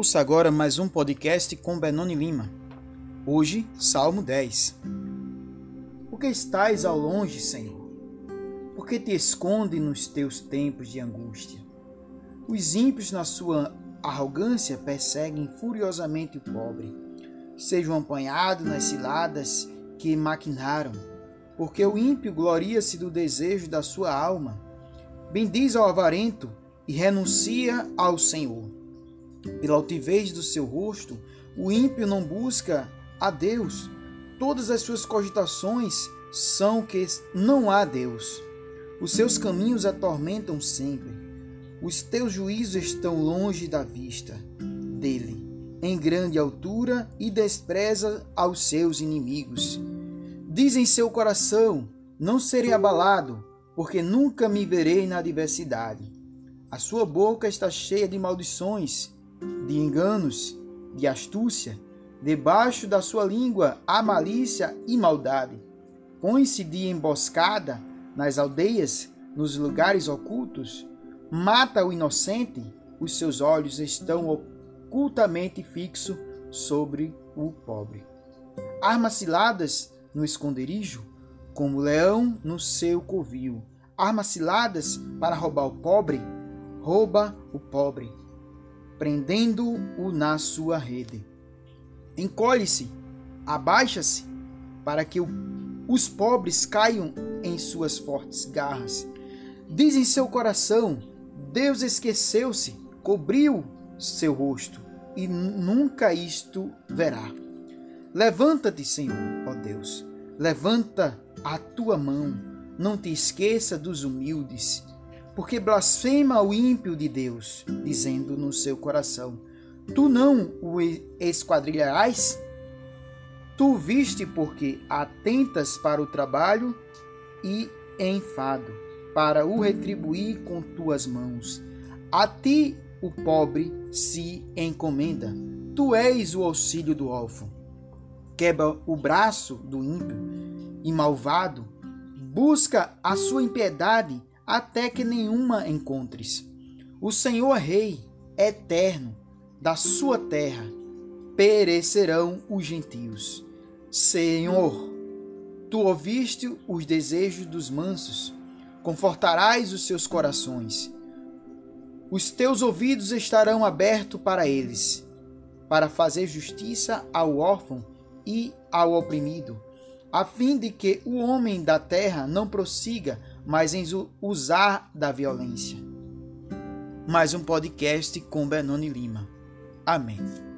Ouça agora mais um podcast com Benoni Lima. Hoje, Salmo 10. Por que estás ao longe, Senhor? Por que te esconde nos teus tempos de angústia? Os ímpios, na sua arrogância, perseguem furiosamente o pobre. Sejam apanhados nas ciladas que maquinaram, porque o ímpio gloria-se do desejo da sua alma. Bendiz ao avarento e renuncia ao Senhor pela altivez do seu rosto, o ímpio não busca a Deus. Todas as suas cogitações são que não há Deus. Os seus caminhos atormentam sempre. Os teus juízos estão longe da vista dele, em grande altura, e despreza aos seus inimigos. Diz em seu coração: Não serei abalado, porque nunca me verei na adversidade. A sua boca está cheia de maldições de enganos, de astúcia, debaixo da sua língua há malícia e maldade. Põe-se de emboscada nas aldeias, nos lugares ocultos, mata o inocente, os seus olhos estão ocultamente fixos sobre o pobre. Armas ciladas no esconderijo, como leão no seu covil. Armas ciladas para roubar o pobre, rouba o pobre prendendo-o na sua rede. Encolhe-se, abaixa-se, para que os pobres caiam em suas fortes garras. Diz em seu coração: Deus esqueceu-se, cobriu seu rosto, e nunca isto verá. Levanta-te, Senhor, ó Deus, levanta a tua mão, não te esqueça dos humildes porque blasfema o ímpio de Deus, dizendo no seu coração: Tu não o esquadrilharás? Tu viste porque atentas para o trabalho e enfado, para o retribuir com tuas mãos. A ti o pobre se encomenda. Tu és o auxílio do órfão. Quebra o braço do ímpio e malvado, busca a sua impiedade até que nenhuma encontres. O Senhor Rei, eterno, da sua terra, perecerão os gentios. Senhor, tu ouviste os desejos dos mansos, confortarás os seus corações. Os teus ouvidos estarão abertos para eles, para fazer justiça ao órfão e ao oprimido, a fim de que o homem da terra não prossiga mas em usar da violência. Mais um podcast com Benoni Lima. Amém.